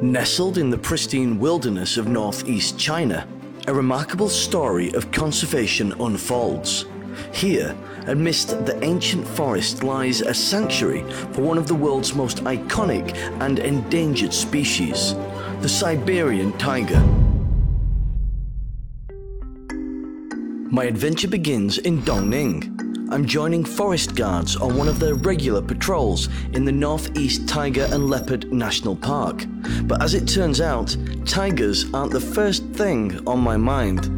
Nestled in the pristine wilderness of northeast China, a remarkable story of conservation unfolds. Here, amidst the ancient forest, lies a sanctuary for one of the world's most iconic and endangered species, the Siberian tiger. My adventure begins in Dongning. I'm joining forest guards on one of their regular patrols in the Northeast Tiger and Leopard National Park. But as it turns out, tigers aren't the first thing on my mind.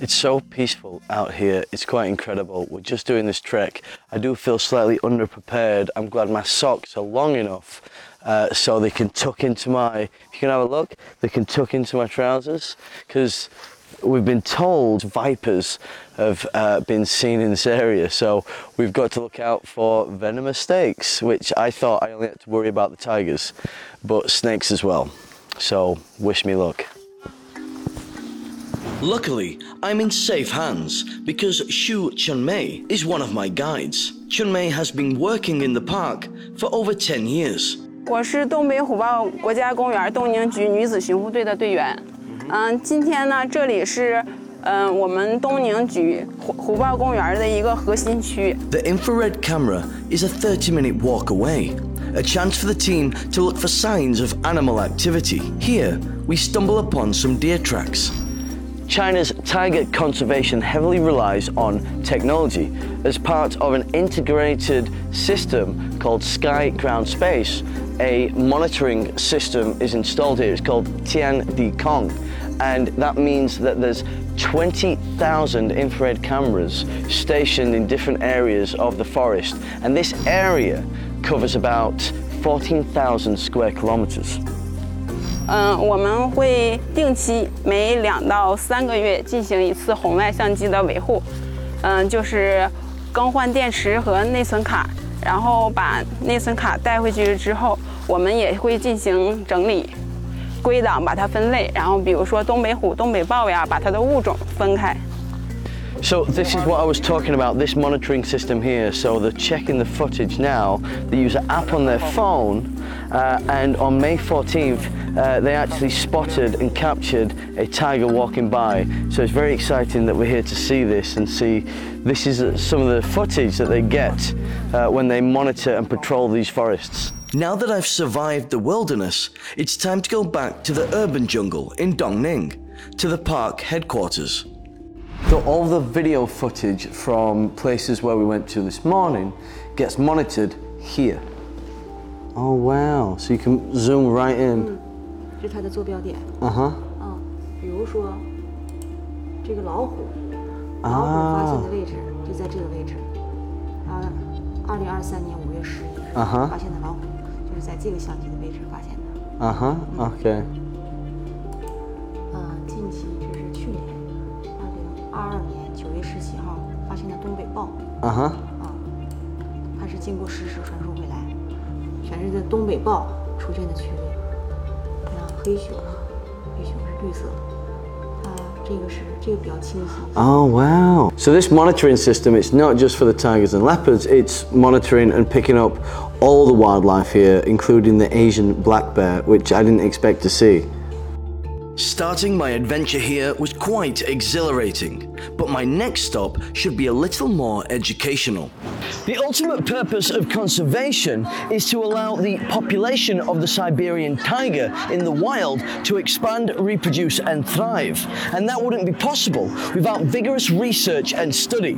It's so peaceful out here, it's quite incredible. We're just doing this trek. I do feel slightly underprepared. I'm glad my socks are long enough uh, so they can tuck into my, if you can have a look, they can tuck into my trousers because we've been told vipers have uh, been seen in this area, so we've got to look out for venomous snakes, which I thought I only had to worry about the tigers, but snakes as well. So wish me luck. Luckily, I'm in safe hands because Xu Chunmei is one of my guides. Chunmei has been working in the park for over 10 years. 我是东北虎豹国家公园东宁局女子巡护队的队员。 嗯，今天呢，这里是嗯我们东宁局虎虎豹公园的一个核心区。The infrared camera is a 30-minute walk away, a chance for the team to look for signs of animal activity. Here, we stumble upon some deer tracks. China's tiger conservation heavily relies on technology. As part of an integrated system called Sky Ground Space, a monitoring system is installed here. It's called Tian Di Kong. And that means that there's 20,000 infrared cameras stationed in different areas of the forest. And this area covers about 14,000 square kilometers. 嗯，我们会定期每两到三个月进行一次红外相机的维护，嗯，就是更换电池和内存卡，然后把内存卡带回去之后，我们也会进行整理、 归档，把它分类，然后比如说东北虎、东北豹呀，把它的物种分开。So this is what I was talking about, this monitoring system here. So they're checking the footage now. They use an app on their phone uh, and on May 14th uh, they actually spotted and captured a tiger walking by. So it's very exciting that we're here to see this and see this is uh, some of the footage that they get uh, when they monitor and patrol these forests. Now that I've survived the wilderness, it's time to go back to the urban jungle in Dongning, to the park headquarters. So all the video footage from places where we went to this morning gets monitored here. Oh wow, so you can zoom right in. 这是它的坐标点。 Uh-huh. 嗯，比如说这个老虎，老虎发现的位置就在这个位置。啊，二零二三年五月十一日啊哈发现的老虎， 就是在这个相机的位置发现的。Uh-huh. Okay. 嗯，近期就是去年二零二二年九月十七号发现的东北豹，Uh-huh. 啊，它是经过实时传输回来，全是这东北豹出现的区域。像黑熊，黑熊是绿色的，Oh wow. So this monitoring system, it's not just for the tigers and leopards, it's monitoring and picking up all the wildlife here, including the Asian black bear, which I didn't expect to see. Starting my adventure here was quite exhilarating, but my next stop should be a little more educational. The ultimate purpose of conservation is to allow the population of the Siberian tiger in the wild to expand, reproduce, and thrive. And that wouldn't be possible without vigorous research and study.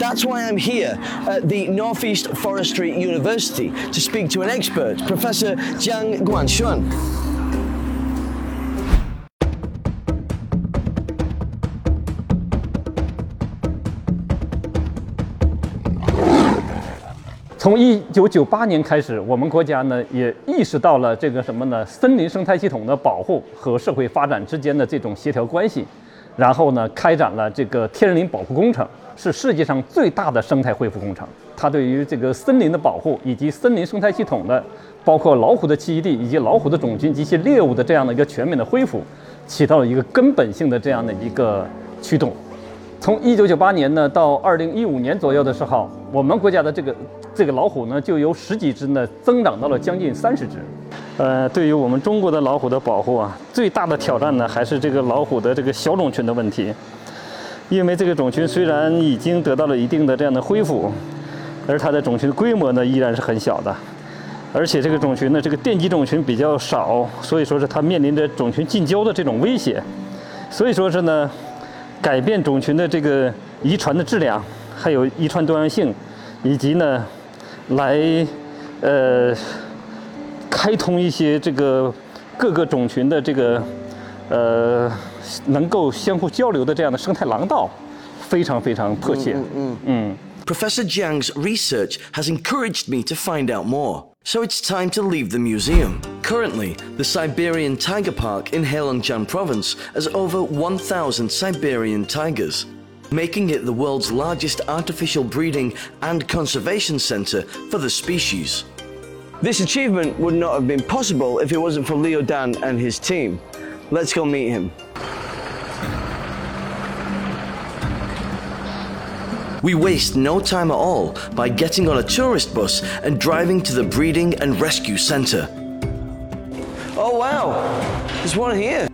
That's why I'm here at the Northeast Forestry University to speak to an expert, Professor Jiang Guangshun. 从一九九八年开始，我们国家呢也意识到了这个什么呢？森林生态系统的保护和社会发展之间的这种协调关系，然后呢开展了这个天然林保护工程，是世界上最大的生态恢复工程。它对于这个森林的保护以及森林生态系统的，包括老虎的栖息地以及老虎的种群及其猎物的这样的一个全面的恢复，起到了一个根本性的这样的一个驱动。从一九九八年呢到二零一五年左右的时候，我们国家的这个这个老虎呢就由十几只呢增长到了将近三十只。呃，对于我们中国的老虎的保护啊，最大的挑战呢还是这个老虎的这个小种群的问题。因为这个种群虽然已经得到了一定的这样的恢复，而它的种群规模呢依然是很小的，而且这个种群呢这个电机种群比较少，所以说是它面临着种群近交的这种威胁。所以说是呢，改变种群的这个遗传的质量，还有遗传多样性，以及呢，来呃开通一些这个各个种群的这个呃能够相互交流的这样的生态廊道，非常非常迫切。嗯嗯。 Professor Jiang's research has encouraged me to find out more. So it's time to leave the museum. Currently, the Siberian Tiger Park in Heilongjiang province has over 1,000 Siberian tigers, making it the world's largest artificial breeding and conservation center for the species. This achievement would not have been possible if it wasn't for Liu Dan and his team. Let's go meet him. We waste no time at all by getting on a tourist bus and driving to the breeding and rescue center. Oh wow, there's one here.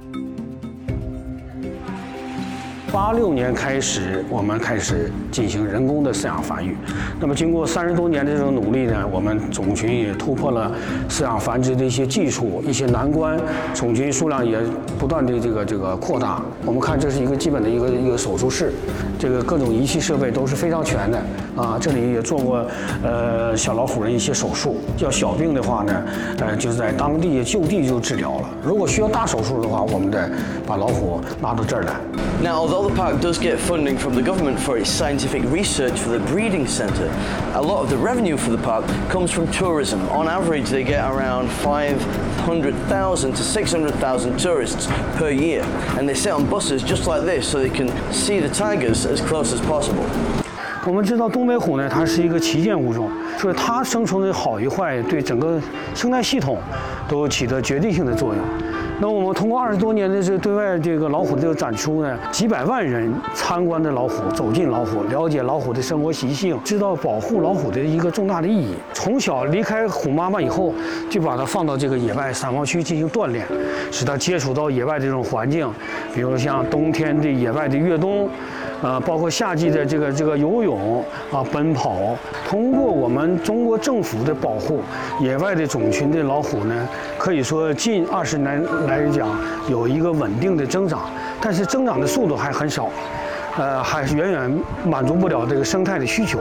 八六年开始，我们开始进行人工的饲养繁育。那么，经过三十多年的这种努力呢，我们种群也突破了饲养繁殖的一些技术、一些难关，种群数量也不断的这个这个扩大。我们看，这是一个基本的一个一个手术室，这个各种仪器设备都是非常全的啊。这里也做过呃小老虎的一些手术，要小病的话呢，呃就是在当地就地就治疗了。如果需要大手术的话，我们得把老虎拉到这儿来。Now, although the park does get funding from the government for its scientific research for the breeding centre, a lot of the revenue for the park comes from tourism. On average, they get around 500,000 to 600,000 tourists per year, and they sit on buses just like this so they can see the tigers as close as possible. 我们知道东北虎呢，它是一个旗舰物种，所以它生存的好与坏，对整个生态系统都起着决定性的作用。 那我们通过二十多年的这对外这个老虎的这个展出呢，几百万人参观的老虎，走进老虎，了解老虎的生活习性，知道保护老虎的一个重大的意义。从小离开虎妈妈以后，就把它放到这个野外散放区进行锻炼，使它接触到野外这种环境，比如像冬天的野外的越冬。呃，包括夏季的这个这个游泳啊、奔跑，通过我们中国政府的保护，野外的种群的老虎呢，可以说近二十年来讲有一个稳定的增长，但是增长的速度还很少，呃，还是远远满足不了这个生态的需求。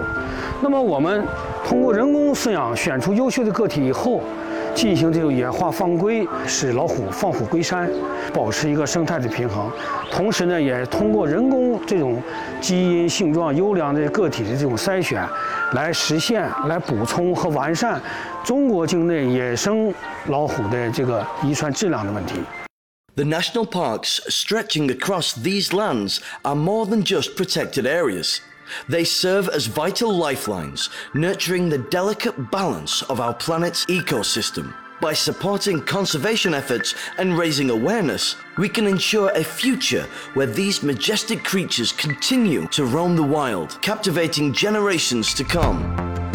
那么我们通过人工饲养选出优秀的个体以后。进行这种野化放归，使老虎放虎归山，保持一个生态的平衡。同时呢，也通过人工这种基因性状优良的个体的这种筛选，来实现、来补充和完善中国境内野生老虎的这个遗传质量的问题。The national parks stretching across these lands are more than just protected areas. They serve as vital lifelines, nurturing the delicate balance of our planet's ecosystem. By supporting conservation efforts and raising awareness, we can ensure a future where these majestic creatures continue to roam the wild, captivating generations to come.